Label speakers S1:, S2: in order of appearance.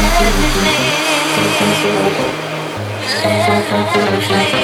S1: Let me Let me.